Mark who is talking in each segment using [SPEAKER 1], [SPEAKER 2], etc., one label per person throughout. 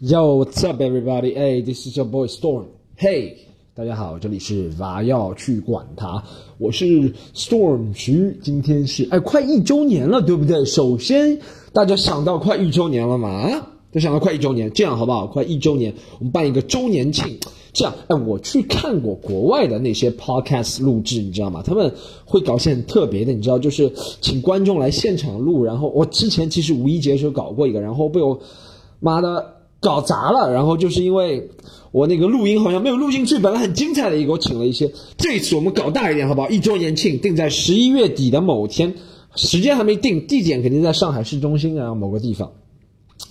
[SPEAKER 1] Yo, what's up, everybody? Hey, this is your boy Storm. Hey, 大家好，这里是娃要去管他，我是 Storm 徐。今天是哎，快一周年了，对不对？首先，大家想到快一周年了吗？啊，都想到快一周年，这样好不好？快一周年，我们办一个周年庆。这样，哎，我去看过国外的那些 podcast 录制，你知道吗？他们会搞些很特别的，你知道，就是请观众来现场录。然后我之前其实五一节的时候搞过一个，然后被我妈的搞砸了。然后就是因为我那个录音好像没有录进去，本来很精彩的一个，我请了一些。这次我们搞大一点，好不好？一周年庆定在十一月底的某天，时间还没定，地点肯定在上海市中心啊某个地方。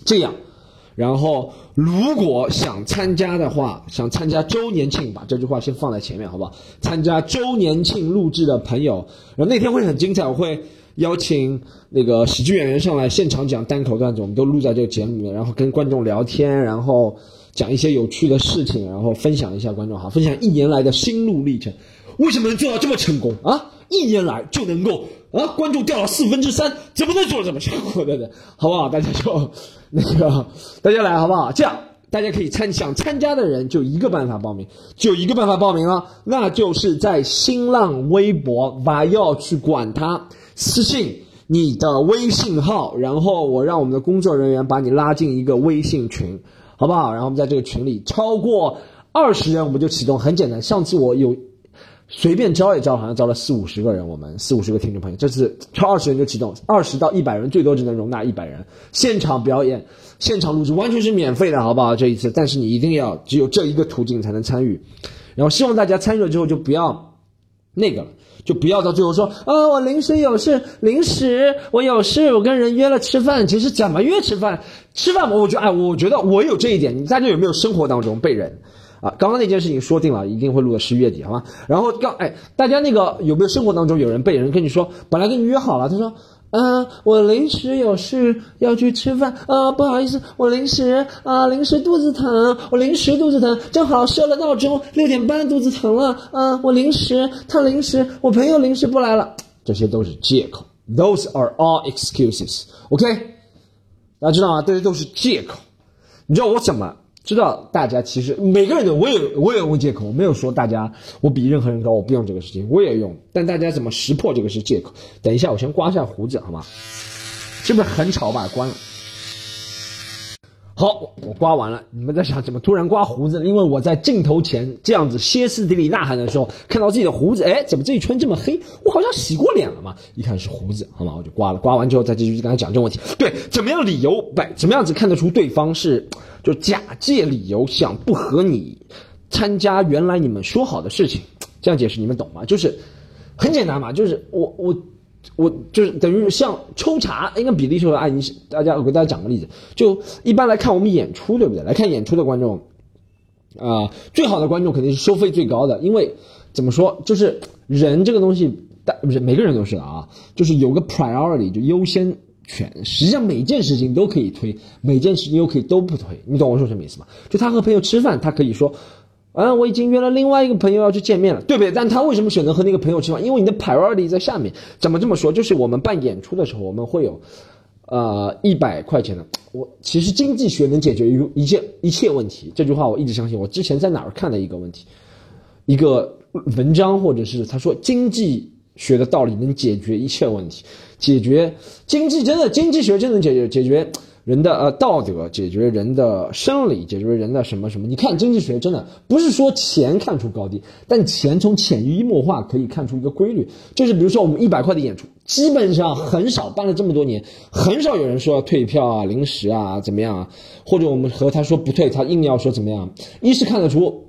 [SPEAKER 1] 这样。然后，如果想参加的话，想参加周年庆，把这句话先放在前面，好不好？参加周年庆录制的朋友，然后那天会很精彩，我会邀请那个喜剧演员上来现场讲单口段子，我们都录在这个节目里面，然后跟观众聊天，然后讲一些有趣的事情，然后分享一下观众哈，分享一年来的心路历程，为什么能做到这么成功啊？一年来就能够啊，观众掉了四分之三，怎么能做这么成功的呢？好不好？大家就那个，大家来好不好？这样大家可以参想参加的人就一个办法报名，就一个办法报名了，那就是在新浪微博把要去管他私信你的微信号，然后我让我们的工作人员把你拉进一个微信群，好不好？然后我们在这个群里超过二十人，我们就启动，很简单。上次我有。随便招一招，好像招了四五十个人，我们四五十个听众朋友，这次超二十人就启动，二十到一百人最多只能容纳一百人，现场表演，现场录制完全是免费的，好不好？这一次，但是你一定要只有这一个途径才能参与，然后希望大家参与了之后就不要那个了，就不要到最后说啊，我临时有事，临时我有事，我跟人约了吃饭，其实怎么约吃饭？吃饭我我觉得哎，我觉得我有这一点，你大家有没有生活当中被人？啊，刚刚那件事情说定了，一定会录到十一月底，好吗？然后刚哎，大家那个有没有生活当中有人被人跟你说，本来跟你约好了，他说，嗯，我临时有事要去吃饭，啊，不好意思，我临时啊临时肚子疼，我临时肚子疼，正好设了闹钟，六点半肚子疼了，啊，我临时他临时我朋友临时不来了，这些都是借口，Those are all excuses，OK？大家知道吗？这些都是借口，你知道我怎么？知道大家其实每个人的，我也我也用借口，我没有说大家我比任何人高，我不用这个事情，我也用。但大家怎么识破这个是借口？等一下，我先刮一下胡子，好吗？是不是很吵？把关了。好，我刮完了。你们在想怎么突然刮胡子呢？因为我在镜头前这样子歇斯底里呐喊的时候，看到自己的胡子，哎，怎么这一圈这么黑？我好像洗过脸了嘛？一看是胡子，好吗？我就刮了。刮完之后再继续跟他讲这个问题。对，怎么样理由？不，怎么样子看得出对方是就假借理由想不和你参加原来你们说好的事情？这样解释你们懂吗？就是很简单嘛，就是我我。我就是等于像抽查，应该比例说啊，你大家我给大家讲个例子，就一般来看我们演出，对不对？来看演出的观众，啊，最好的观众肯定是收费最高的，因为怎么说，就是人这个东西，大不是每个人都是的啊，就是有个 priority 就优先权，实际上每件事情都可以推，每件事情又可以都不推，你懂我说什么意思吗？就他和朋友吃饭，他可以说。嗯，我已经约了另外一个朋友要去见面了，对不对？但他为什么选择和那个朋友吃饭？因为你的 priority 在下面。怎么这么说？就是我们办演出的时候，我们会有，呃，一百块钱的。我其实经济学能解决一一切一切问题。这句话我一直相信。我之前在哪儿看的一个问题，一个文章，或者是他说经济学的道理能解决一切问题，解决经济真的经济学真能解决解决。人的呃道德解决人的生理，解决人的什么什么？你看经济学真的不是说钱看出高低，但钱从潜移默化可以看出一个规律，就是比如说我们一百块的演出，基本上很少办了这么多年，很少有人说要退票啊、临时啊怎么样啊，或者我们和他说不退，他硬要说怎么样？一是看得出，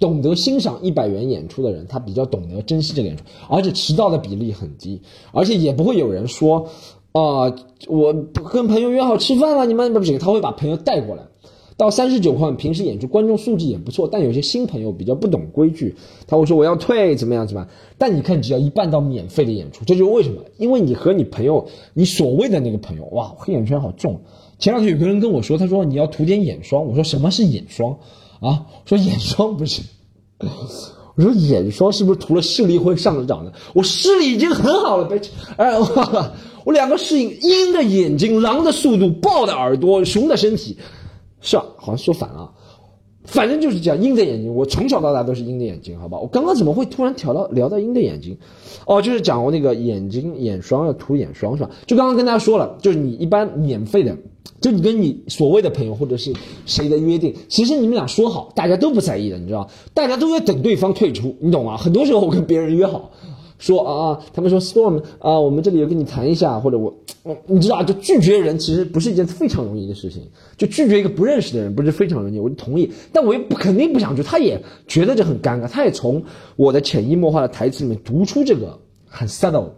[SPEAKER 1] 懂得欣赏一百元演出的人，他比较懂得珍惜这个演出，而且迟到的比例很低，而且也不会有人说。啊，我跟朋友约好吃饭了，你们不行，他会把朋友带过来。到三十九块，平时演出观众素质也不错，但有些新朋友比较不懂规矩，他会说我要退，怎么样怎么样？但你看，只要一办到免费的演出，这就是为什么？因为你和你朋友，你所谓的那个朋友，哇，黑眼圈好重。前两天有个人跟我说，他说你要涂点眼霜，我说什么是眼霜？啊，说眼霜不是。我说眼霜是不是涂了视力会上涨的？我视力已经很好了，别，哎，我两个适应鹰的眼睛、狼的速度、豹的耳朵、熊的身体，是啊，好像说反了。反正就是讲鹰的眼睛，我从小到大都是鹰的眼睛，好吧？我刚刚怎么会突然调到聊到鹰的眼睛？哦，就是讲我那个眼睛眼霜要涂眼霜是吧？就刚刚跟大家说了，就是你一般免费的，就你跟你所谓的朋友或者是谁的约定，其实你们俩说好，大家都不在意的，你知道？大家都在等对方退出，你懂吗？很多时候我跟别人约好。说啊，他们说 Storm 啊，我们这里有跟你谈一下，或者我，我你知道啊，就拒绝人其实不是一件非常容易的事情，就拒绝一个不认识的人不是非常容易，我就同意，但我也不肯定不想去，他也觉得这很尴尬，他也从我的潜移默化的台词里面读出这个很 subtle、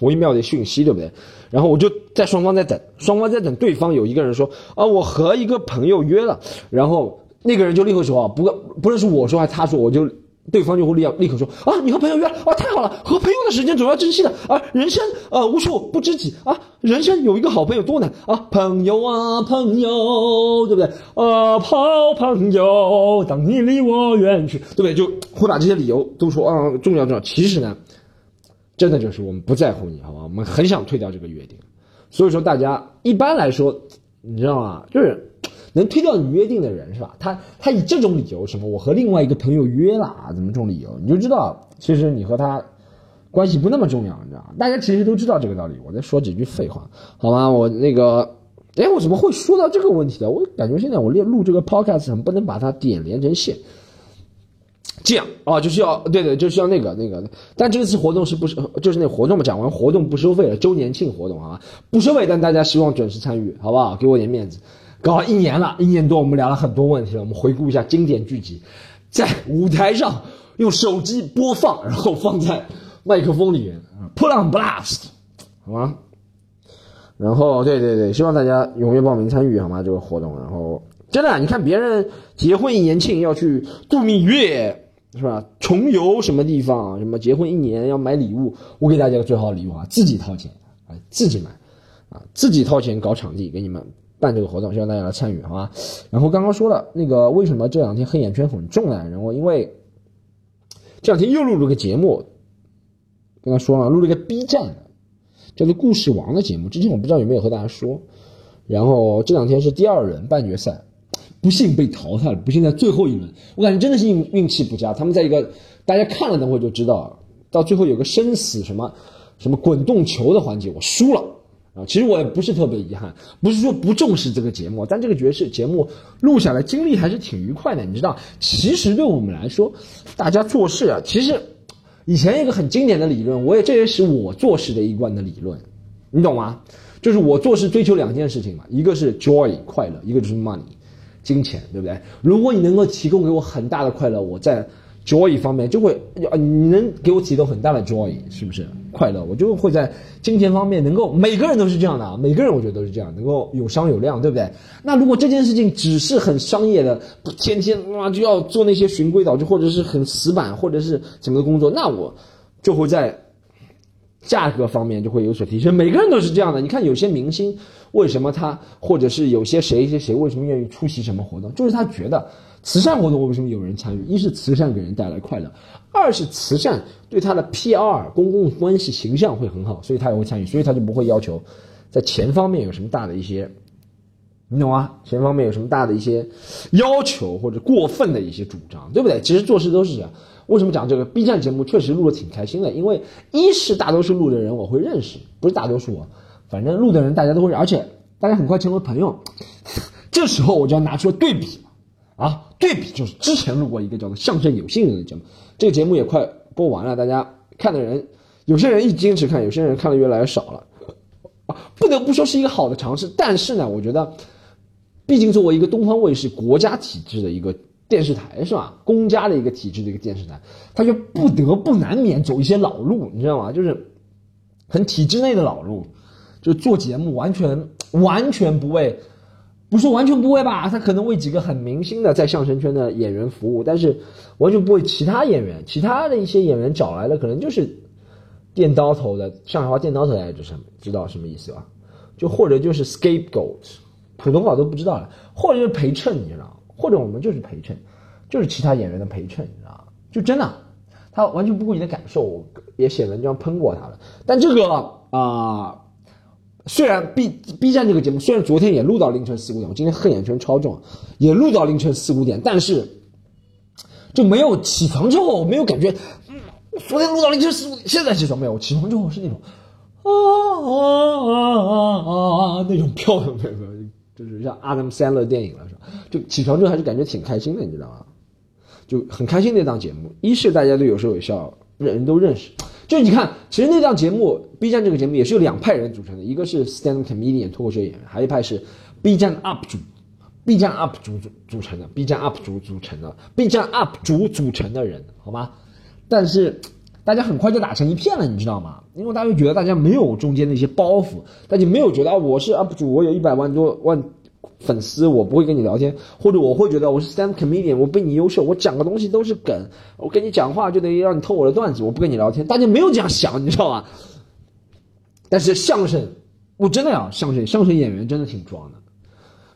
[SPEAKER 1] 微妙的讯息，对不对？然后我就在双方在等，双方在等对方有一个人说啊，我和一个朋友约了，然后那个人就立刻说，不不论是我说还是他说，我就。对方就会立立刻说啊，你和朋友约啊，太好了，和朋友的时间总要珍惜的啊，人生呃无处不知己啊，人生有一个好朋友多难啊，朋友啊朋友，对不对啊？好朋友，当你离我远去，对不对？就会把这些理由都说啊，重要重要。其实呢，真的就是我们不在乎你，好吧？我们很想退掉这个约定，所以说大家一般来说，你知道吗？就是。能推掉你约定的人是吧？他他以这种理由什么？我和另外一个朋友约了啊，怎么这种理由？你就知道，其实你和他关系不那么重要，你知道大家其实都知道这个道理。我再说几句废话，好吗？我那个，哎，我怎么会说到这个问题的？我感觉现在我练录这个 podcast 不能把它点连成线，这样啊，就是要对对，就是要那个那个。但这次活动是不是，就是那活动嘛，讲完活动不收费了，周年庆活动啊，不收费，但大家希望准时参与，好不好？给我点面子。搞一年了，一年多，我们聊了很多问题了。我们回顾一下经典剧集，在舞台上用手机播放，然后放在麦克风里面，Put on blast，好吗？然后，对对对，希望大家踊跃报名参与，好吗？这个活动，然后真的，你看别人结婚一年庆要去度蜜月，是吧？重游什么地方？什么结婚一年要买礼物？我给大家个最好的礼物啊，自己掏钱啊，自己买啊，自己掏钱搞场地给你们。办这个活动，希望大家来参与，好吗？然后刚刚说了那个为什么这两天黑眼圈很重呢？然后因为这两天又录了个节目，跟他说了，录了个 B 站的叫做《故事王》的节目。之前我不知道有没有和大家说。然后这两天是第二轮半决赛，不幸被淘汰了，不幸在最后一轮。我感觉真的是运运气不佳。他们在一个大家看了等会就知道，到最后有个生死什么什么滚动球的环节，我输了。啊，其实我也不是特别遗憾，不是说不重视这个节目，但这个爵士节目录下来经历还是挺愉快的。你知道，其实对我们来说，大家做事啊，其实以前一个很经典的理论，我也这也是我做事的一贯的理论，你懂吗？就是我做事追求两件事情嘛，一个是 joy 快乐，一个就是 money 金钱，对不对？如果你能够提供给我很大的快乐，我在。Joy 方面就会，你能给我提供很大的 joy，是不是快乐？我就会在金钱方面能够，每个人都是这样的啊，每个人我觉得都是这样，能够有商有量，对不对？那如果这件事情只是很商业的，天天哇就要做那些循规蹈矩，或者是很死板，或者是什么的工作，那我就会在价格方面就会有所提升。每个人都是这样的，你看有些明星为什么他，或者是有些谁谁谁为什么愿意出席什么活动，就是他觉得。慈善活动为什么有人参与？一是慈善给人带来快乐，二是慈善对他的 PR 公共关系形象会很好，所以他也会参与，所以他就不会要求在钱方面有什么大的一些，你懂吗？钱方面有什么大的一些要求或者过分的一些主张，对不对？其实做事都是这样。为什么讲这个 B 站节目确实录的挺开心的？因为一是大多数录的人我会认识，不是大多数，反正录的人大家都会，而且大家很快成为朋友。这时候我就要拿出来对比。啊，对比就是之前录过一个叫做《相声有新人》的节目，这个节目也快播完了，大家看的人，有些人一坚持看，有些人看的越来越少了。不得不说是一个好的尝试，但是呢，我觉得，毕竟作为一个东方卫视国家体制的一个电视台，是吧？公家的一个体制的一个电视台，它就不得不难免走一些老路，你知道吗？就是很体制内的老路，就做节目完全完全不为。不是完全不为吧？他可能为几个很明星的在相声圈的演员服务，但是完全不为其他演员。其他的一些演员找来的可能就是电刀头的，上海话电刀头大家知什么知道什么意思吧？就或者就是 scapegoat，普通话都不知道了，或者是陪衬，你知道？或者我们就是陪衬，就是其他演员的陪衬，你知道？就真的，他完全不顾你的感受，也写文章喷过他了。但这个啊。虽然 B B 站这个节目虽然昨天也录到凌晨四五点，我今天黑眼圈超重，也录到凌晨四五点，但是就没有起床之后没有感觉，昨天录到凌晨四五点，现在起床没有？起床之后是那种啊啊啊啊啊那种飘的那个，就是像 Adam Sandler 电影了是吧？就起床之后还是感觉挺开心的，你知道吗？就很开心那档节目，一是大家都有说有笑，人都认识。就你看，其实那档节目，B 站这个节目也是由两派人组成的，一个是 stand up comedian 脱口秀演员，还有一派是 B 站 UP 主，B 站 UP 主组组成的，B 站 UP 主组成的，B 站 UP 主组成的人，好吗？但是大家很快就打成一片了，你知道吗？因为大家觉得大家没有中间那些包袱，大家没有觉得啊，我是 UP 主，我有一百万多万。粉丝，我不会跟你聊天，或者我会觉得我是 stand comedian，我比你优秀，我讲个东西都是梗，我跟你讲话就得让你偷我的段子，我不跟你聊天。大家没有这样想，你知道吧？但是相声，我真的呀，相声相声演员真的挺装的，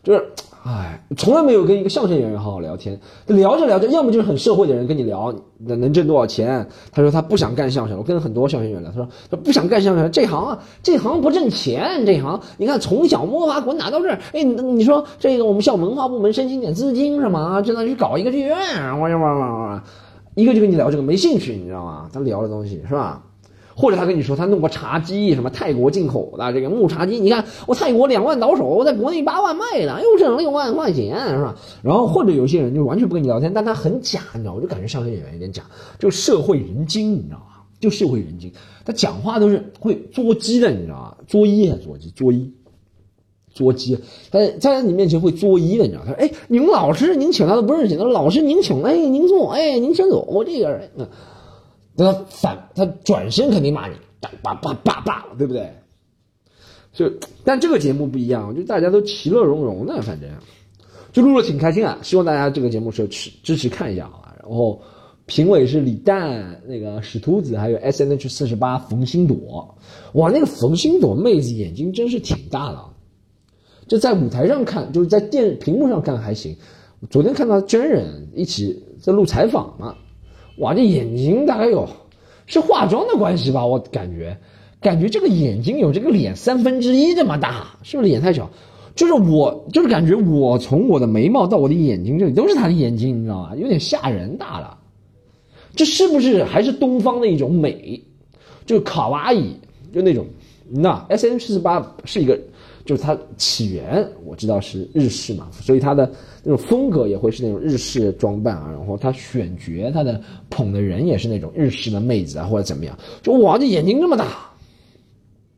[SPEAKER 1] 就是。哎，从来没有跟一个相声演员好好聊天。聊着聊着，要么就是很社会的人跟你聊，能能挣多少钱。他说他不想干相声。我跟很多相声演员聊，他说他不想干相声，这行啊，这行不挣钱。这行你看，从小摸爬滚打到这儿，哎，你说这个我们校文化部门申请点资金是吗？真的去搞一个剧院，哇哇哇哇，一个就跟你聊这个没兴趣，你知道吗？他聊的东西是吧？或者他跟你说他弄个茶几，什么泰国进口的这个木茶几，你看我泰国两万倒手，我在国内八万卖的，又挣六万块钱，是吧？然后或者有些人就完全不跟你聊天，但他很假，你知道，我就感觉相声演员有点假，就社会人精，你知道吗？就社会人精，他讲话都是会作鸡的，你知道吗？作揖啊，作鸡，作揖，作鸡，他在你面前会作揖的，你知道？他说：“哎，您老师，您请他都不认识，他老师您请，哎，您坐，哎，您先走，我这个人。”那他反他转身肯定骂你，叭叭叭叭叭，对不对？就但这个节目不一样，就大家都其乐融融的，反正就录的挺开心啊。希望大家这个节目是支支持看一下啊。然后评委是李诞、那个史秃子，还有 S N H 四十八冯星朵。哇，那个冯星朵妹子眼睛真是挺大的，就在舞台上看，就是在电屏幕上看还行。昨天看到真人一起在录采访嘛。哇，这眼睛大概有，是化妆的关系吧？我感觉，感觉这个眼睛有这个脸三分之一这么大，是不是脸太小？就是我，就是感觉我从我的眉毛到我的眼睛这里都是他的眼睛，你知道吗？有点吓人大了。这是不是还是东方的一种美？就卡哇伊，就那种，那 S N 四八是一个。就是它起源我知道是日式嘛，所以它的那种风格也会是那种日式装扮啊，然后它选角它的捧的人也是那种日式的妹子啊或者怎么样，就哇这眼睛这么大，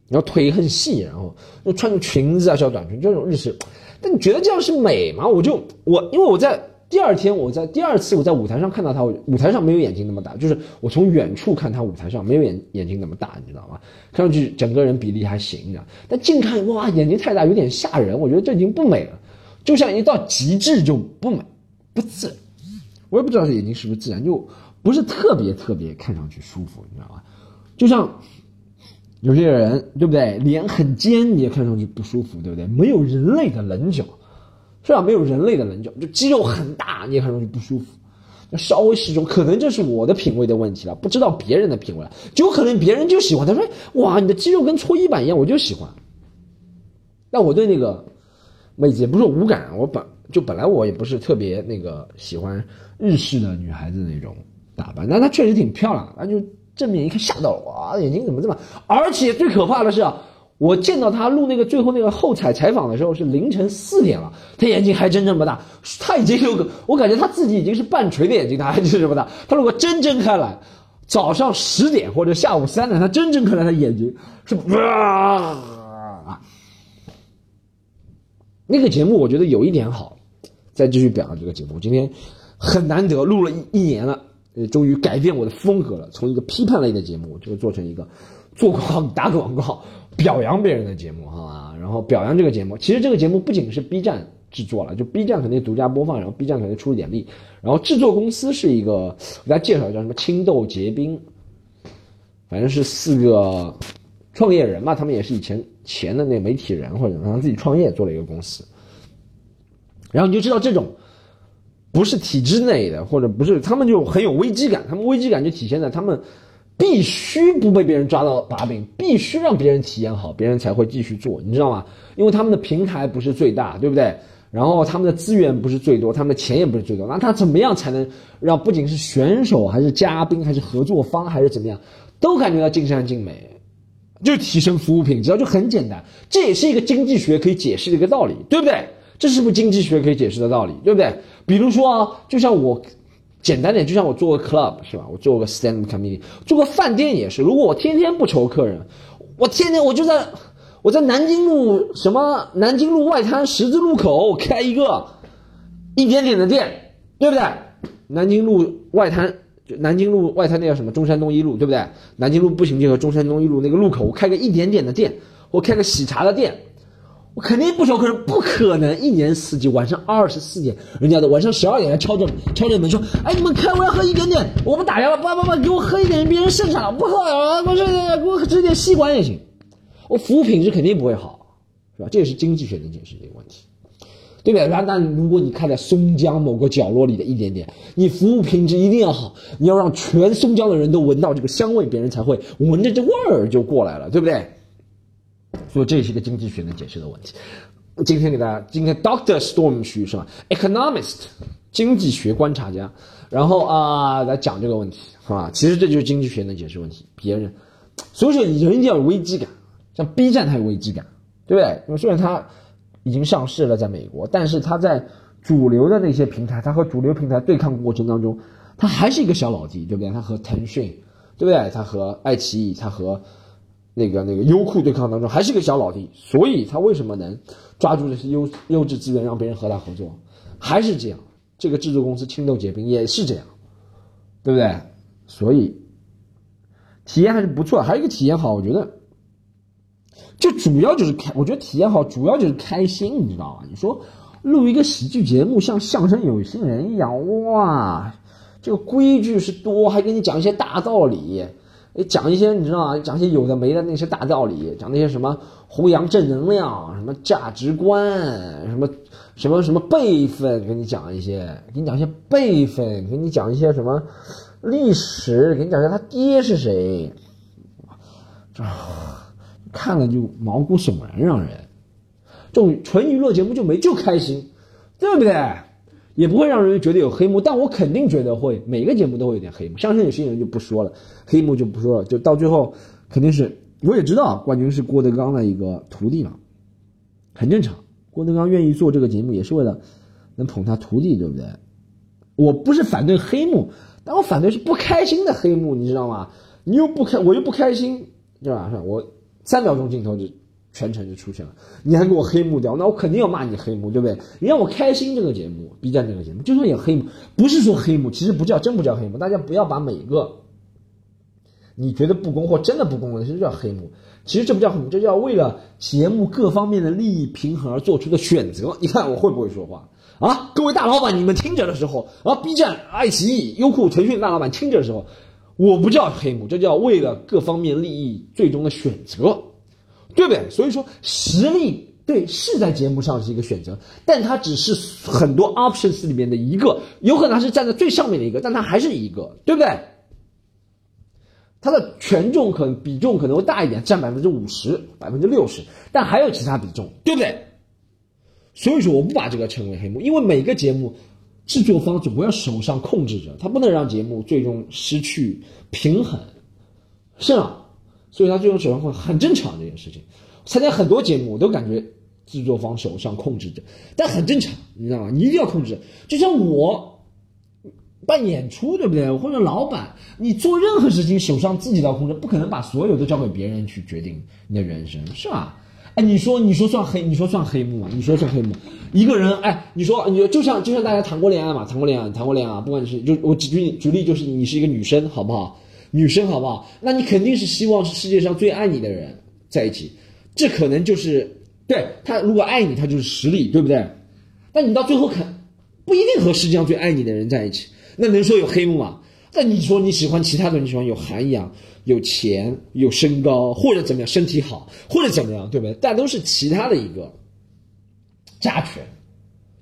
[SPEAKER 1] 然后腿很细，然后又穿着裙子啊小短裙就那种日式，但你觉得这样是美吗？我就我因为我在。第二天，我在第二次我在舞台上看到他，舞台上没有眼睛那么大，就是我从远处看他舞台上没有眼眼睛那么大，你知道吗？看上去整个人比例还行的，但近看哇，眼睛太大，有点吓人。我觉得这已经不美了，就像一到极致就不美，不自然。我也不知道这眼睛是不是自然，就不是特别特别看上去舒服，你知道吗？就像有些人对不对，脸很尖，你也看上去不舒服，对不对？没有人类的棱角。是吧？没有人类的棱角，就肌肉很大，你也很容易不舒服。那稍微适中，可能这是我的品味的问题了，不知道别人的品味。就可能别人就喜欢，他说：“哇，你的肌肉跟搓衣板一样，我就喜欢。”但我对那个妹子也不是无感，我本就本来我也不是特别那个喜欢日式的女孩子那种打扮，但她确实挺漂亮，那就正面一看吓到了，哇，眼睛怎么这么？而且最可怕的是。我见到他录那个最后那个后采采访的时候是凌晨四点了，他眼睛还真这么大，他已经有个，我感觉他自己已经是半垂的眼睛，他还是这么大。他如果真睁开来，早上十点或者下午三点，他真睁开来，他眼睛是啊。那个节目我觉得有一点好，再继续表扬这个节目。今天很难得录了一一年了，呃，终于改变我的风格了，从一个批判类的节目，就做成一个做广打广告。表扬别人的节目，哈，然后表扬这个节目。其实这个节目不仅是 B 站制作了，就 B 站肯定独家播放，然后 B 站肯定出了点力。然后制作公司是一个，给大家介绍叫什么青豆结冰，反正是四个创业人嘛，他们也是以前前的那媒体人或者让自己创业做了一个公司。然后你就知道这种不是体制内的，或者不是他们就很有危机感，他们危机感就体现在他们。必须不被别人抓到把柄，必须让别人体验好，别人才会继续做，你知道吗？因为他们的平台不是最大，对不对？然后他们的资源不是最多，他们的钱也不是最多，那他怎么样才能让不仅是选手，还是嘉宾，还是合作方，还是怎么样，都感觉到尽善尽美？就提升服务品质，就很简单，这也是一个经济学可以解释的一个道理，对不对？这是不是经济学可以解释的道理，对不对？比如说啊，就像我。简单点，就像我做个 club 是吧？我做个 stand committee，做个饭店也是。如果我天天不愁客人，我天天我就在我在南京路什么南京路外滩十字路口开一个一点点的店，对不对？南京路外滩南京路外滩那叫什么？中山东一路，对不对？南京路步行街和中山东一路那个路口，我开个一点点的店，我开个喜茶的店。我肯定不愁客人，不可能一年四季晚上二十四点，人家的晚上十二点来敲着敲着门说：“哎，你们开，我要喝一点点。”我们打烊了，不不不，给我喝一点，别人剩下了不喝了，我这给我吃点吸管也行。我服务品质肯定不会好，是吧？这也是经济学能解释这个问题，对不对？那那如果你开在松江某个角落里的一点点，你服务品质一定要好，你要让全松江的人都闻到这个香味，别人才会闻着这味儿就过来了，对不对？所以这也是一个经济学能解释的问题。今天给大家，今天 Doctor Storm 徐是吧？Economist 经济学观察家，然后啊来讲这个问题，是吧？其实这就是经济学能解释问题。别人，所以说人要有危机感，像 B 站它有危机感，对不对？因为虽然它已经上市了，在美国，但是它在主流的那些平台，它和主流平台对抗过程当中，它还是一个小老弟，对不对？它和腾讯，对不对？它和爱奇艺，它和那个那个优酷对抗当中还是个小老弟，所以他为什么能抓住这些优优质资源让别人和他合作？还是这样，这个制作公司青豆结冰也是这样，对不对？所以体验还是不错，还有一个体验好，我觉得就主要就是开，我觉得体验好主要就是开心，你知道吗？你说录一个喜剧节目像相声有新人一样，哇，这个规矩是多，还给你讲一些大道理。讲一些你知道吗？讲些有的没的那些大道理，讲那些什么弘扬正能量，什么价值观，什么什么什么辈分，给你讲一些，给你讲一些辈分，给你讲一些什么历史，给你讲一下他爹是谁，这看了就毛骨悚然，让人这种纯娱乐节目就没就开心，对不对？也不会让人觉得有黑幕，但我肯定觉得会，每个节目都会有点黑幕。相信有些人就不说了，黑幕就不说了，就到最后肯定是，我也知道冠军是郭德纲的一个徒弟嘛，很正常。郭德纲愿意做这个节目也是为了能捧他徒弟，对不对？我不是反对黑幕，但我反对是不开心的黑幕，你知道吗？你又不开，我又不开心，对吧？我三秒钟镜头就。全程就出现了，你还给我黑幕掉，那我肯定要骂你黑幕，对不对？你让我开心这个节目，B 站这个节目就算有黑幕，不是说黑幕，其实不叫真不叫黑幕，大家不要把每个你觉得不公或真的不公的，其实叫黑幕，其实这不叫黑幕，这叫为了节目各方面的利益平衡而做出的选择。你看我会不会说话啊？各位大老板，你们听着的时候啊，B 站、爱奇艺、优酷、腾讯大老板听着的时候，我不叫黑幕，这叫为了各方面利益最终的选择。对不对？所以说实力对是在节目上是一个选择，但它只是很多 options 里面的一个，有可能它是站在最上面的一个，但它还是一个，对不对？它的权重可能比重可能会大一点，占百分之五十、百分之六十，但还有其他比重，对不对？所以说我不把这个称为黑幕，因为每个节目制作方总归要手上控制着，他不能让节目最终失去平衡，是啊？所以他最终手上会很正常这件事情，参加很多节目我都感觉制作方手上控制着，但很正常，你知道吗？你一定要控制。就像我办演出，对不对？或者老板，你做任何事情手上自己都要控制，不可能把所有都交给别人去决定你的人生，是吧？哎，你说你说算黑，你说算黑幕吗？你说算黑幕？一个人，哎，你说你就像就像大家谈过恋爱嘛，谈过恋爱，谈过恋爱，不管你是就我举举例，就是你是一个女生，好不好？女生好不好？那你肯定是希望是世界上最爱你的人在一起，这可能就是对他如果爱你，他就是实力，对不对？但你到最后肯不一定和世界上最爱你的人在一起，那能说有黑幕吗？那你说你喜欢其他的，你喜欢有涵养、有钱、有身高，或者怎么样，身体好，或者怎么样，对不对？但都是其他的一个加权，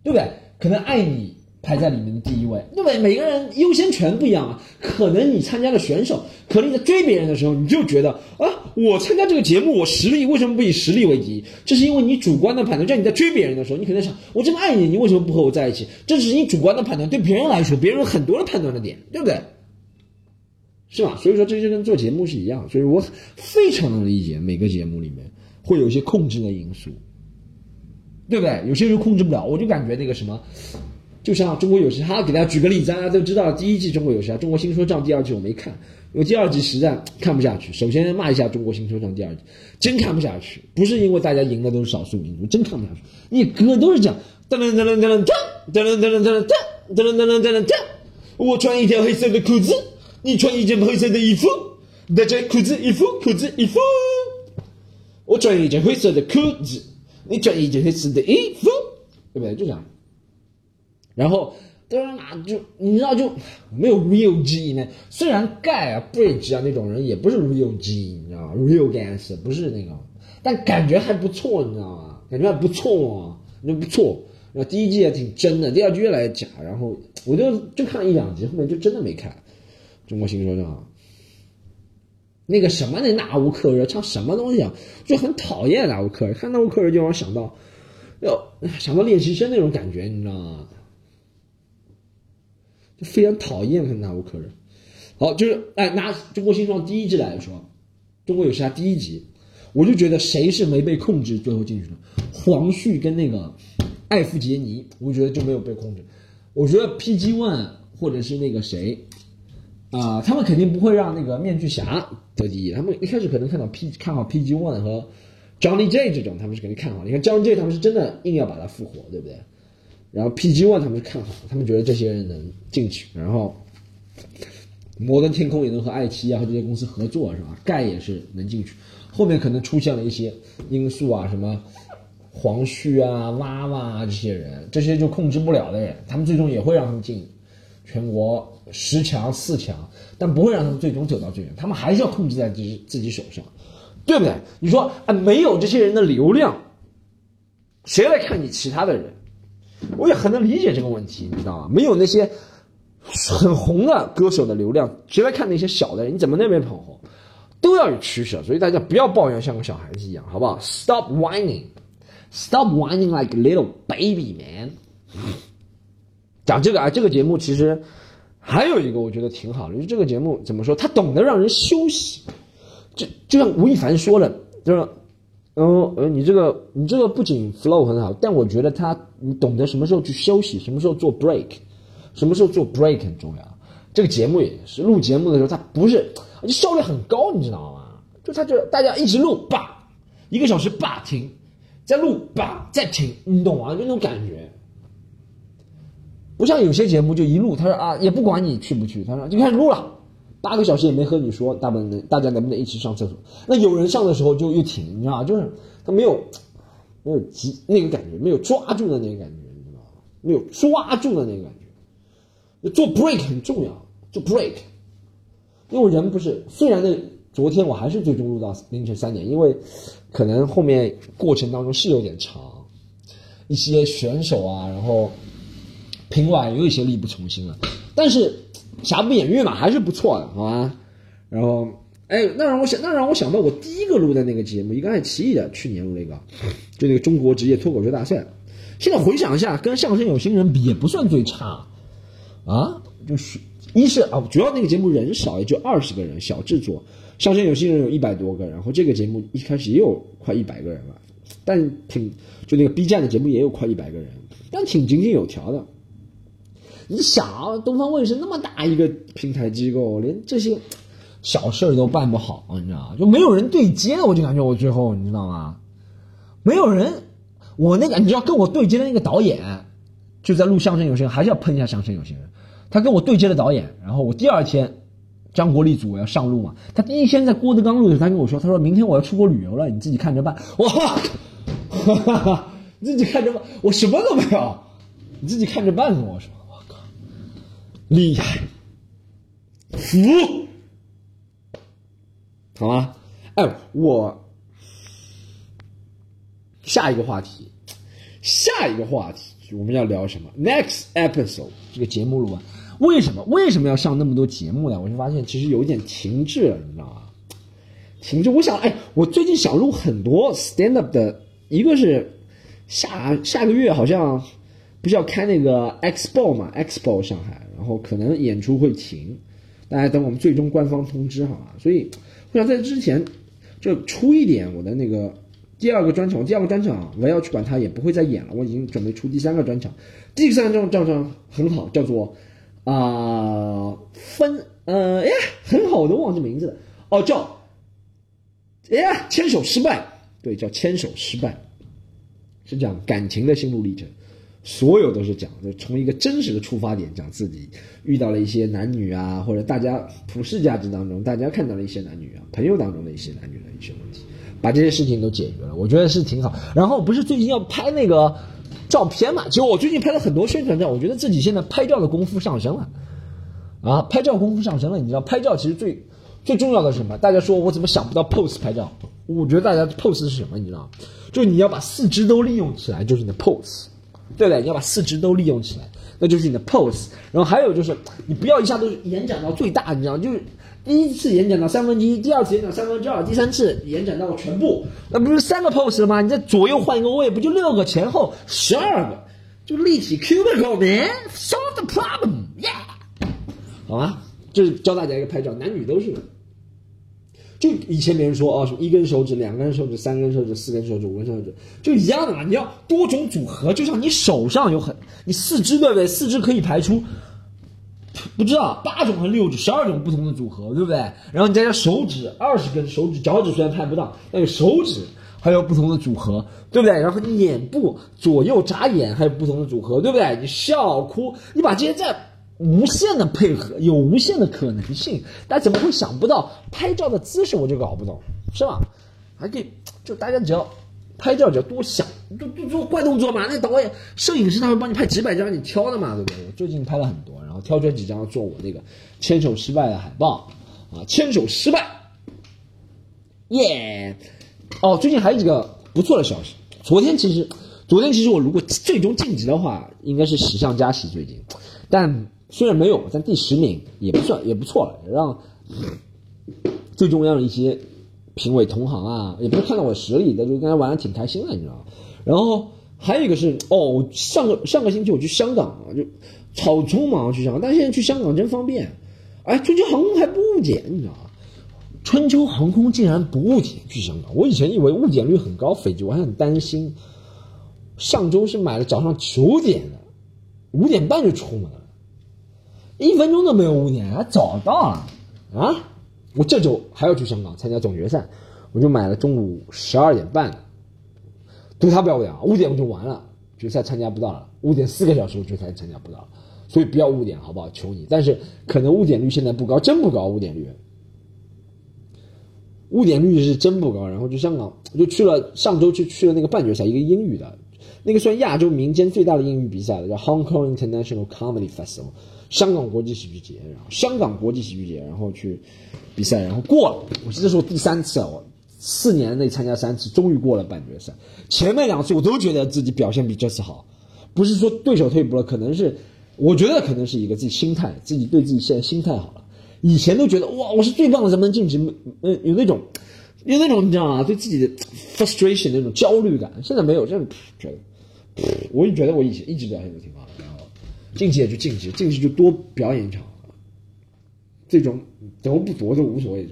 [SPEAKER 1] 对不对？可能爱你。排在里面的第一位，对不对？每个人优先权不一样啊。可能你参加了选手，可能你在追别人的时候，你就觉得啊，我参加这个节目，我实力为什么不以实力为第一？这是因为你主观的判断。在你在追别人的时候，你可能想，我这么爱你，你为什么不和我在一起？这只是你主观的判断。对别人来说，别人有很多的判断的点，对不对？是吧？所以说，这就跟做节目是一样。所以我非常能理解，每个节目里面会有一些控制的因素，对不对？有些人控制不了，我就感觉那个什么。就像中国有嘻哈，给大家举个例子，大家都知道第一季中国有嘻哈，中国新说唱第二季我没看，因为第二季实在看不下去。首先骂一下中国新说唱第二季，真看不下去，不是因为大家赢的都是少数民族，真看不下去。你歌都是这样，噔噔噔噔噔噔噔噔噔噔噔噔噔噔噔噔噔，我穿一条黑色的裤子，你穿一件黑色的衣服，大家裤子衣服裤子衣服，我穿一件灰色的裤子，你穿一件黑色的衣服，对不对？就这样。然后，当然嘛，就你知道，就没有 real G 呢。虽然盖啊、Bridge 啊那种人也不是 real G，你知道吗？real gas 不是那个，但感觉还不错，你知道吗？感觉还不错啊，那不错。那第一季也挺真的，第二季越来越假。然后我就就看了一两集，后面就真的没看。中国新说唱，那个什么那纳乌克热唱什么东西啊？就很讨厌纳乌克热，看纳乌克热就让我想到，要想到练习生那种感觉，你知道吗？就非常讨厌看纳乌克人，好，就是哎，拿中国新创第一季来说，中国有啥第一集，我就觉得谁是没被控制最后进去的，黄旭跟那个艾弗杰尼，我觉得就没有被控制。我觉得 PG One 或者是那个谁，啊，他们肯定不会让那个面具侠得第一，他们一开始可能看到 P 看好 PG One 和 Johnny J 这种，他们是肯定看好。你看 Johnny J 他们是真的硬要把他复活，对不对？然后 PG One 他们看好，他们觉得这些人能进去。然后摩登天空也能和爱奇艺啊和这些公司合作，是吧？盖也是能进去。后面可能出现了一些因素啊，什么黄旭啊、娃娃啊这些人，这些就控制不了的人，他们最终也会让他们进全国十强、四强，但不会让他们最终走到最远。他们还是要控制在自己自己手上，对不对？你说啊，没有这些人的流量，谁来看你其他的人？我也很能理解这个问题，你知道吗？没有那些很红的歌手的流量，谁来看那些小的？你怎么能被捧红？都要有取舍，所以大家不要抱怨，像个小孩子一样，好不好？Stop whining，Stop whining like a little baby man。讲这个啊，这个节目其实还有一个我觉得挺好的，就是这个节目怎么说？他懂得让人休息，就就像吴亦凡说的，就是。嗯呃，你这个你这个不仅 flow 很好，但我觉得他你懂得什么时候去休息，什么时候做 break，什么时候做 break 很重要。这个节目也是录节目的时候，他不是而且效率很高，你知道吗？就他就大家一直录吧，一个小时吧停，再录吧再停，你懂吗？就那种感觉。不像有些节目就一录，他说啊也不管你去不去，他说就开始录了。八个小时也没和你说，大不能大家能不能一起上厕所？那有人上的时候就又停，你知道吗？就是他没有没有急那个感觉，没有抓住的那个感觉，你知道吗？没有抓住的那个感觉。做 break 很重要，做 break。因为人不是，虽然那，昨天我还是最终录到凌晨三点，因为可能后面过程当中是有点长，一些选手啊，然后评委有一些力不从心了，但是。瑕不掩瑜嘛，还是不错的，好吧？然后，哎，那让我想，那让我想到我第一个录的那个节目，一个爱奇艺的，去年录那个，就那个中国职业脱口秀大赛。现在回想一下，跟相声有新人比，也不算最差，啊，就是一是啊，主要那个节目人少，也就二十个人，小制作。相声有新人有一百多个，然后这个节目一开始也有快一百个人了，但挺就那个 B 站的节目也有快一百个人，但挺井井有条的。你想啊，东方卫视那么大一个平台机构，连这些小事儿都办不好，你知道吗？就没有人对接，我就感觉我最后，你知道吗？没有人，我那个你知道跟我对接的那个导演，就在录相声有些人，还是要喷一下相声有些人。他跟我对接的导演，然后我第二天张国立组我要上路嘛，他第一天在郭德纲录的时候，他跟我说，他说明天我要出国旅游了，你自己看着办。哇，哈哈哈，自己看着办，我什么都没有，你自己看着办，跟我说。厉害，服，好吗？哎，我下一个话题，下一个话题，我们要聊什么？Next episode 这个节目录完，为什么为什么要上那么多节目呢？我就发现其实有一点停滞了，你知道吗？停滞。我想，哎，我最近想录很多 stand up 的，一个是下下个月好像不是要开那个 expo 嘛，expo 上海，然后可能演出会停，大家等我们最终官方通知好吗？所以我想在之前就出一点我的那个。第二个专场，第二个专场我要去管他，也不会再演了。我已经准备出第三个专场，第三个专场很好，叫做啊分呃哎呀很好，我都忘记名字了哦，叫哎呀牵手失败，对，叫牵手失败，是讲感情的心路历程，所有都是讲就从一个真实的出发点讲自己遇到了一些男女啊，或者大家普世价值当中大家看到了一些男女啊，朋友当中的一些男女的一些问题。把这些事情都解决了，我觉得是挺好。然后不是最近要拍那个照片嘛？结果我最近拍了很多宣传照，我觉得自己现在拍照的功夫上升了，啊，拍照功夫上升了。你知道拍照其实最最重要的是什么？大家说我怎么想不到 pose 拍照？我觉得大家 pose 是什么？你知道就你要把四肢都利用起来，就是你的 pose，对不对？你要把四肢都利用起来，那就是你的 pose。然后还有就是你不要一下都延展到最大，你知道就是。第一次延展到三分之一，第二次延展三分之二，第三次延展到全部，那不是三个 pose 了吗？你在左右换一个位，不就六个前后十二个，就立体 cubicle man，solve the problem，yeah，好吗？就是教大家一个拍照，男女都是。就以前别人说啊，什么一根手指、两根手指、三根手指、四根手指、五根手指，就一样的嘛。你要多种组合，就像你手上有很，你四肢对不对？四肢可以排出。不知道八种和六种十二种不同的组合，对不对？然后你再加手指二十根手指，脚趾虽然拍不到，但是手指还有不同的组合，对不对？然后你眼部左右眨眼还有不同的组合，对不对？你笑哭，你把这些在无限的配合，有无限的可能性。大家怎么会想不到拍照的姿势？我就搞不懂，是吧？还可以，就大家只要。拍照只要多想，就就做怪动作嘛。那导演、摄影师他会帮你拍几百张，你挑的嘛，对不对？我最近拍了很多，然后挑出来几张做我那个牵手失败的海报啊，牵手失败，耶！哦，最近还有几个不错的消息。昨天其实，昨天其实我如果最终晋级的话，应该是喜上加喜。最近，但虽然没有，但第十名也不算也不错了，让最重要的一些。评委同行啊，也不是看到我实力，的，就跟他玩的挺开心的，你知道吗？然后还有一个是，哦，上个上个星期我去香港，就草匆忙去香港，但现在去香港真方便，哎，春秋航空还不误检，你知道吗？春秋航空竟然不误检去香港，我以前以为误检率很高，飞机我还很担心。上周是买了早上九点的，五点半就出门了，一分钟都没有误点，还早到了啊！我这周还要去香港参加总决赛，我就买了中午十二点半的，赌他不要误点，误点我就完了，决赛参加不到了，误点四个小时我决赛参加不到了，所以不要误点好不好？求你！但是可能误点率现在不高，真不高误点率，误点率是真不高。然后去香港，就去了上周去去了那个半决赛，一个英语的，那个算亚洲民间最大的英语比赛了，叫 Hong Kong International Comedy Festival。香港国际喜剧节，然后香港国际喜剧节，然后去比赛，然后过了。我记得是我第三次，我四年内参加三次，终于过了半决赛。前面两次我都觉得自己表现比这次好，不是说对手退步了，可能是我觉得可能是一个自己心态，自己对自己现在心态好了。以前都觉得哇，我是最棒的，怎么能晋级？嗯，有那种有那种你知道吗？对自己的 frustration 那种焦虑感。现在没有，这样觉得，我也觉得我以前一直表现都挺好的。晋级也就晋级，晋级就多表演一场，这种得不夺都无所谓。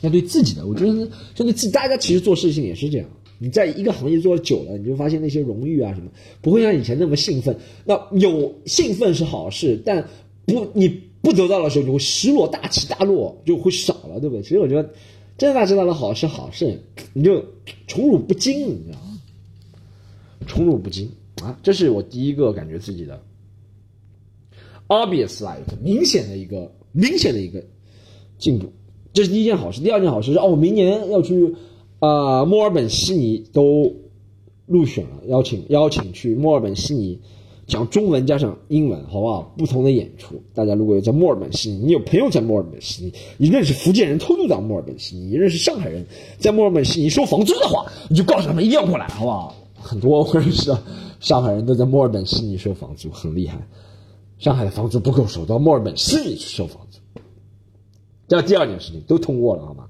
[SPEAKER 1] 那对自己的，我觉得像对自，大家其实做事情也是这样。你在一个行业做了久了，你就发现那些荣誉啊什么，不会像以前那么兴奋。那有兴奋是好事，但不你不得到的时候，你会失落，大起大落就会少了，对不对？其实我觉得，真的大知道的好是好事，你就宠辱不惊，你知道吗？宠辱不惊啊，这是我第一个感觉自己的。Obvious like 明显的一个明显的一个进步，这是第一件好事。第二件好事是哦，我明年要去啊墨尔本、悉尼都入选了，邀请邀请去墨尔本、悉尼讲中文加上英文，好不好？不同的演出，大家如果有在墨尔本、悉尼，你有朋友在墨尔本、悉尼，你认识福建人偷渡到墨尔本、悉尼，你认识上海人在墨尔本、悉尼收房租的话，你就告诉他们一定要过来，好不好？很多我认识的上海人都在墨尔本、悉尼收房租，很厉害。上海的房租不够收，到墨尔本、悉尼去收房租。这第二件事情都通过了，好吗？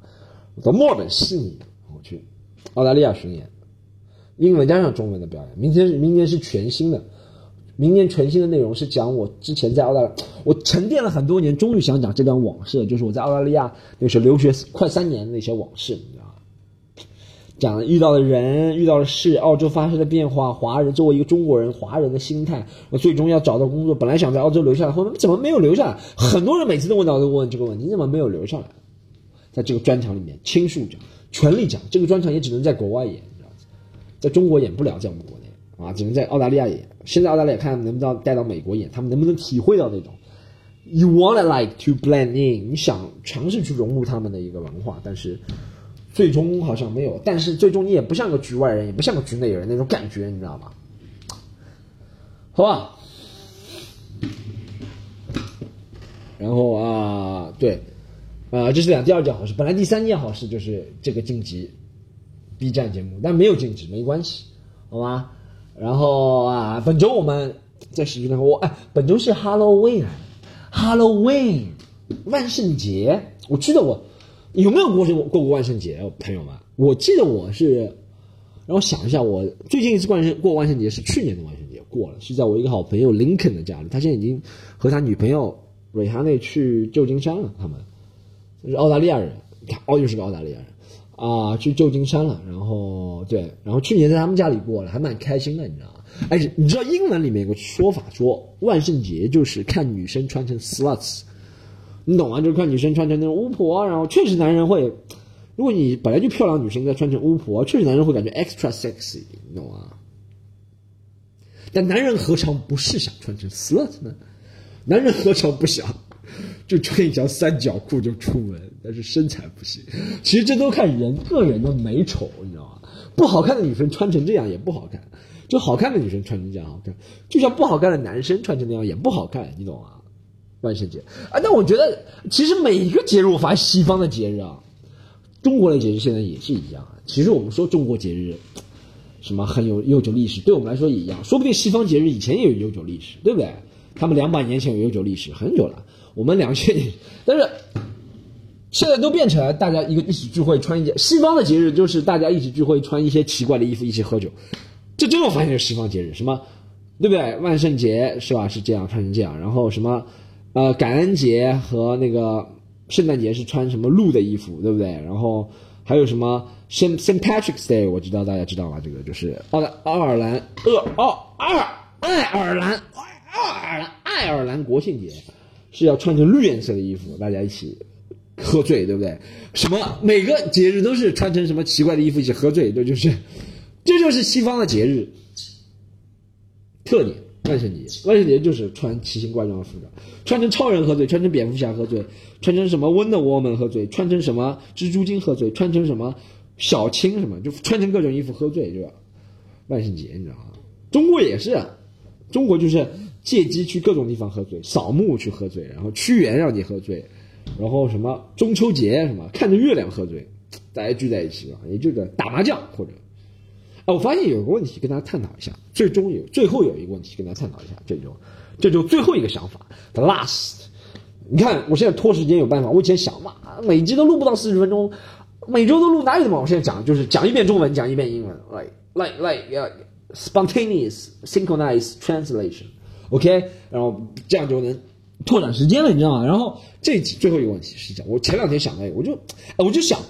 [SPEAKER 1] 我到墨尔本、悉尼，我去澳大利亚巡演，英文加上中文的表演。明天是明年是全新的，明年全新的内容是讲我之前在澳大利亚，我沉淀了很多年，终于想讲这段往事，就是我在澳大利亚那时候留学快三年的那些往事，你知道？讲遇到的人、遇到的事、澳洲发生的变化、华人作为一个中国人、华人的心态，我最终要找到工作，本来想在澳洲留下来，后面怎么没有留下来？很多人每次都问到都问这个问题，你怎么没有留下来？在这个专场里面倾诉讲、全力讲，这个专场也只能在国外演，你知道吗？在中国演不了，在我们国内啊，只能在澳大利亚演。现在澳大利亚看能不能带到美国演，他们能不能体会到那种 you wanna like to blend in，你想尝试去融入他们的一个文化，但是。最终好像没有，但是最终你也不像个局外人，也不像个局内人那种感觉，你知道吗？好吧。然后啊，对，啊，这是两第二件好事。本来第三件好事就是这个晋级 B 站节目，但没有晋级没关系，好吗？然后啊，本周我们在喜剧那个我哎，本周是 Halloween，Halloween 万圣节，我记得我。有没有过过过过万圣节，朋友们？我记得我是，让我想一下，我最近一次万圣过万圣节是去年的万圣节过了，是在我一个好朋友林肯的家里。他现在已经和他女朋友瑞哈内去旧金山了。他们是澳大利亚人，看，哦，又是个澳大利亚人啊，去旧金山了。然后对，然后去年在他们家里过了，还蛮开心的，你知道吗？哎，你知道英文里面有个说法，说万圣节就是看女生穿成 sluts。你懂吗？就是看女生穿成那种巫婆，然后确实男人会，如果你本来就漂亮，女生再穿成巫婆，确实男人会感觉 extra sexy，你懂吗？但男人何尝不是想穿成 slut 呢？男人何尝不想就穿一条三角裤就出门？但是身材不行。其实这都看人个人的美丑，你知道吗？不好看的女生穿成这样也不好看，就好看的女生穿成这样好看，就像不好看的男生穿成那样也不好看，你懂吗？万圣节啊，那我觉得其实每一个节日，我发现西方的节日啊，中国的节日现在也是一样啊。其实我们说中国节日，什么很有悠久历史，对我们来说也一样。说不定西方节日以前也有悠久历史，对不对？他们两百年前有悠久历史，很久了。我们两千年，但是现在都变成了大家一个一起聚会，穿一件西方的节日就是大家一起聚会，穿一些奇怪的衣服，一起喝酒。这真我发现是西方节日，什么对不对？万圣节是吧？是这样穿成这样，然后什么？呃，感恩节和那个圣诞节是穿什么鹿的衣服，对不对？然后还有什么圣圣 Patrick's Day，我知道大家知道吗？这个就是奥奥尔兰呃奥尔爱尔兰爱尔兰爱尔兰国庆节是要穿成绿颜色的衣服，大家一起喝醉，对不对？什么每个节日都是穿成什么奇怪的衣服一起喝醉，这就是这就是西方的节日特点。万圣节，万圣节就是穿奇形怪状的服装，穿成超人喝醉，穿成蝙蝠侠喝醉，穿成什么 Wonder Woman 喝醉，穿成什么蜘蛛精喝醉，穿成什么小青什么，就穿成各种衣服喝醉，对吧？万圣节你知道吗？中国也是，中国就是借机去各种地方喝醉，扫墓去喝醉，然后屈原让你喝醉，然后什么中秋节什么看着月亮喝醉，大家聚在一起啊，也就是打麻将或者。我发现有个问题跟大家探讨一下，最终有最后有一个问题跟大家探讨一下，这就这就最后一个想法，the last。你看我现在拖时间有办法，我以前想嘛，每集都录不到四十分钟，每周都录哪有的嘛？我现在讲就是讲一遍中文，讲一遍英文，like like like spontaneous synchronize translation，OK，然后这样就能拓展时间了，你知道吗？然后这集最后一个问题是讲，我前两天想到，我就我就想，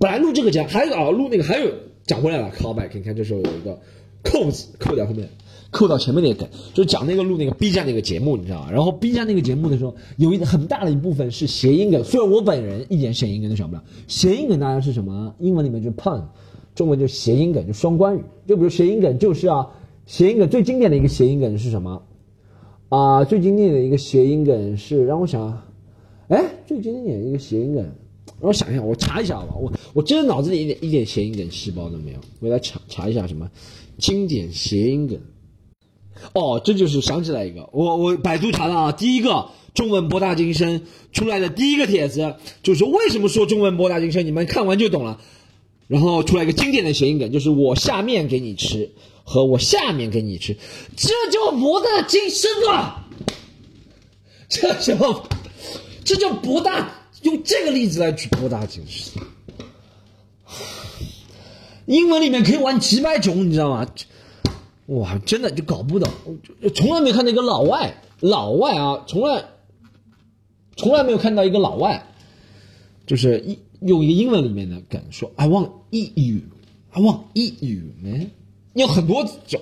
[SPEAKER 1] 本来录这个讲还有啊，录那个还有。讲回来了，callback，你看这时候有一个扣子扣在后面，扣到前面那个梗，就是讲那个录那个 B 站那个节目，你知道吗？然后 B 站那个节目的时候，有一很大的一部分是谐音梗，虽然我本人一点谐音梗都想不了。谐音梗大家是什么？英文里面就 pun，中文就谐音梗，就双关语。就比如谐音梗就是啊，谐音梗最经典的一个谐音梗是什么？啊，最经典的一个谐音梗是让我想，哎，最经典的一个谐音梗。我想一下，我查一下吧。我我真的脑子里一点一点谐音梗细胞都没有。我来查查一下什么经典谐音梗。哦，这就是想起来一个，我我百度查到啊，第一个中文博大精深出来的第一个帖子，就是为什么说中文博大精深？你们看完就懂了。然后出来一个经典的谐音梗，就是我下面给你吃和我下面给你吃，这叫博大精深啊！这叫这叫博大，用这个例子来举博大精深。英文里面可以玩几百种，你知道吗？哇，真的就搞不懂，从来没看到一个老外，老外啊，从来从来没有看到一个老外，就是一用一个英文里面的梗说 “I want eat you”，I want eat you，man，有很多种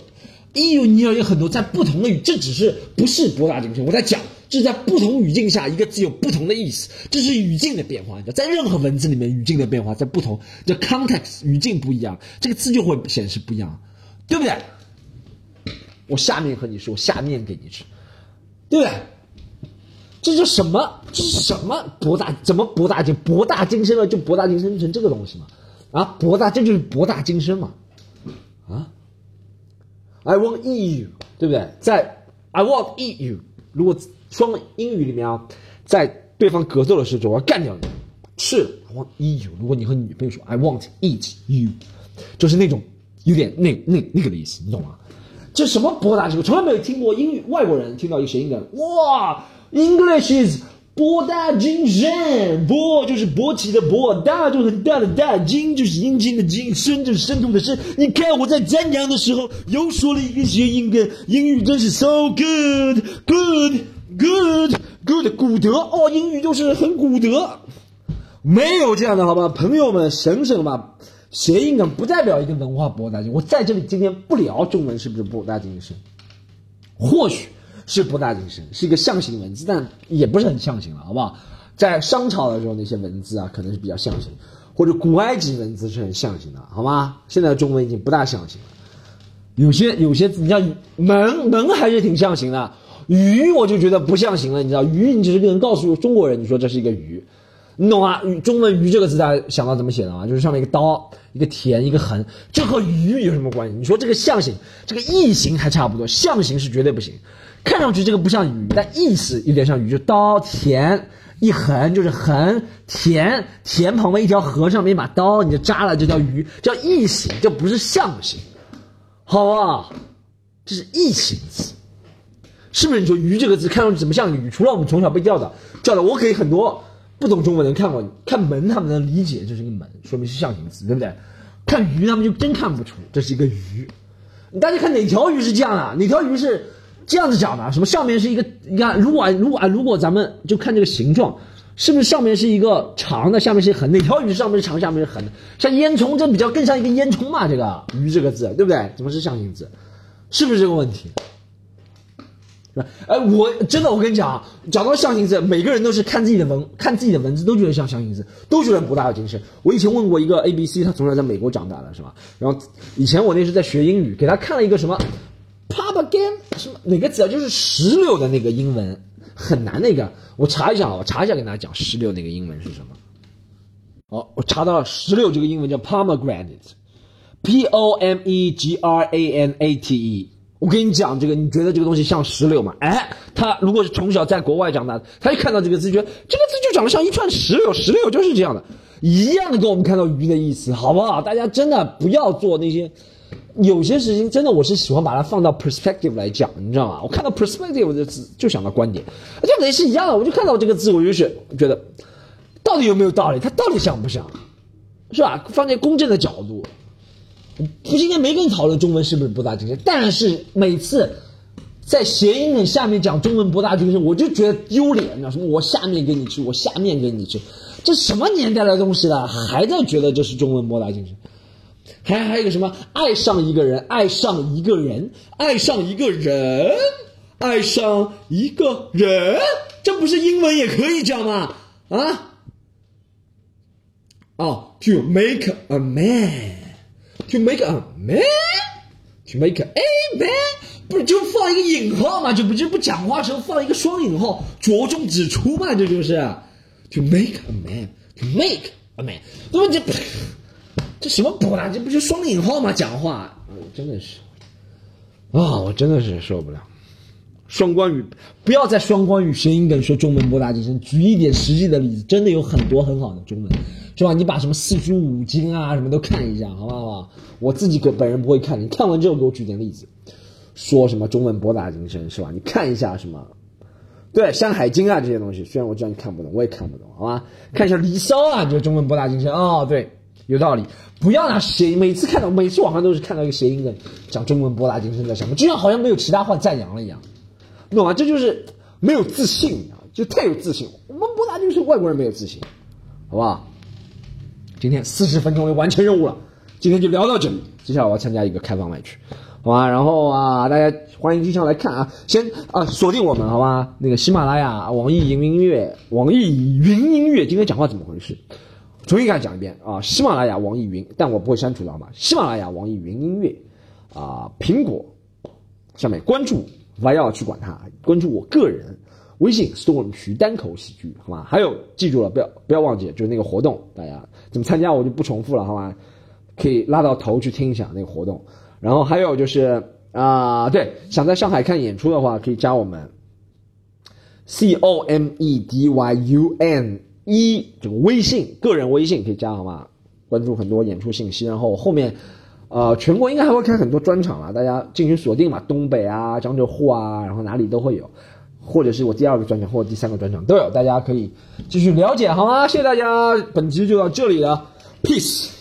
[SPEAKER 1] ，eat you 你要有很多在不同的语，这只是不是博大精深，我在讲。这是在不同语境下，一个字有不同的意思，这是语境的变化。在任何文字里面，语境的变化在不同，这 context 语境不一样，这个字就会显示不一样，对不对？我下面和你说，下面给你吃，对不对？这叫什么？这是什么博大？怎么博大精博大精深了？就博大精深成这个东西吗？啊，博大这就是博大精深嘛？啊，I want eat you，对不对？在 I want eat you，如果。双英语里面啊，在对方格斗的时候，我要干掉你。是，I want eat you。如果你和你女朋友说 I want eat you，就是那种有点那那那个的意思，你懂吗？这什么博大精深？从来没有听过英语外国人听到一个谐音梗，哇，English is 博大精深，博就是勃起的博，大就是很大的大，精就是阴茎的精，深就是深度的深。你看我在赞扬的时候又说了一个谐音梗，英语真是 so good good good，good，古德哦，英语就是很古德，没有这样的好吧，朋友们省省吧，谐音梗不代表一个文化博大精深。我在这里今天不聊中文是不是博大精深，或许是博大精深，是一个象形文字，但也不是很象形了，好不好？在商朝的时候那些文字啊，可能是比较象形，或者古埃及文字是很象形的，好吗？现在中文已经不大象形了，有些有些字，你像门门还是挺象形的。鱼我就觉得不象形了，你知道鱼，你只是能告诉中国人，你说这是一个鱼，你懂吗？中文“鱼”这个字，大家想到怎么写的吗？就是上面一个刀，一个田，一个横，这和鱼有什么关系？你说这个象形，这个意形还差不多，象形是绝对不行。看上去这个不像鱼，但意思有点像鱼，就刀田一横就是横田，田旁边一条河上面一把刀，你就扎了，这叫鱼，叫意形，这不是象形，好不好？这是意形字。是不是你说“鱼”这个字看上去怎么像鱼？除了我们从小被教的教的，我可以很多不懂中文的人看过看门，他们能理解这是一个门，说明是象形字，对不对？看鱼，他们就真看不出这是一个鱼。大家看哪条鱼是这样的？哪条鱼是这样子讲的？什么上面是一个？你看，如果如果啊，如果咱们就看这个形状，是不是上面是一个长的，下面是横？哪条鱼上面是长，下面是横的？像烟囱，这比较更像一个烟囱嘛？这个“鱼”这个字，对不对？怎么是象形字？是不是这个问题？哎，我真的，我跟你讲啊，讲到象形字，每个人都是看自己的文，看自己的文字都觉得像象形字，都觉得博大精深。我以前问过一个 A B C，他从小在美国长大的，是吧？然后以前我那时在学英语，给他看了一个什么 p a p a g a m 什么哪个字啊？就是石榴的那个英文，很难那个。我查一下啊，我查一下，给大家讲石榴那个英文是什么。好，我查到了石榴这个英文叫 pomegranate，P O M E G R A N A T E。我跟你讲这个，你觉得这个东西像石榴吗？哎，他如果是从小在国外长大的，他一看到这个字，觉得这个字就长得像一串石榴，石榴就是这样的，一样的跟我们看到鱼的意思，好不好？大家真的不要做那些，有些事情真的我是喜欢把它放到 perspective 来讲，你知道吗？我看到 perspective 的字就想到观点，这个也是一样的，我就看到这个字，我就是觉得到底有没有道理？它到底像不像？是吧？放在公正的角度。我今天没跟你讨论中文是不是博大精深，但是每次在谐音梗下面讲中文博大精深，我就觉得丢脸，你知道什么？我下面给你吃，我下面给你吃，这什么年代的东西了，还在觉得这是中文博大精深？还还有个什么？爱上一个人，爱上一个人，爱上一个人，爱上一个人，这不是英文也可以讲吗？啊？哦，to make a man。To make a man, to make a man，不是就放一个引号嘛？就不就不讲话时候放一个双引号，着重指出嘛？这就是 to make a man, to make a man，那么这这什么不啦？这不就双引号吗？讲话，真的是啊，我真的是受不了。双关语，不要在双关语谐音梗说中文博大精深。举一点实际的例子，真的有很多很好的中文。是吧？你把什么四书五经啊什么都看一下，好不好？我自己个本人不会看，你看完之后给我举点例子，说什么中文博大精深是吧？你看一下什么，对《山海经》啊这些东西，虽然我知道你看不懂，我也看不懂，好吧？看一下《离骚》啊，就中文博大精深哦，对，有道理。不要拿谐音，每次看到每次网上都是看到一个谐音梗，讲中文博大精深在什么，就像好像没有其他话赞扬了一样，懂吗？这就是没有自信，就太有自信。我们博大精深，外国人没有自信，好不好？今天四十分钟就完成任务了，今天就聊到这里。接下来我要参加一个开放麦去，好吧？然后啊，大家欢迎经常来看啊，先啊锁定我们，好吧？那个喜马拉雅、网易云音乐、网易云音乐，今天讲话怎么回事？重新给他讲一遍啊！喜马拉雅、网易云，但我不会删除的好吗？喜马拉雅、网易云音乐，啊，苹果上面关注，不要去管它，关注我个人微信 storm 徐单口喜剧，好吗？还有记住了，不要不要忘记，就是那个活动，大家怎么参加我就不重复了，好吗？可以拉到头去听一下那个活动。然后还有就是啊，对，想在上海看演出的话，可以加我们 c o m e d y u n。一这个微信个人微信可以加好吗？关注很多演出信息，然后后面，呃，全国应该还会开很多专场啊，大家进行锁定嘛，东北啊、江浙沪啊，然后哪里都会有，或者是我第二个专场或者第三个专场都有，大家可以继续了解好吗？谢谢大家，本期就到这里了，peace。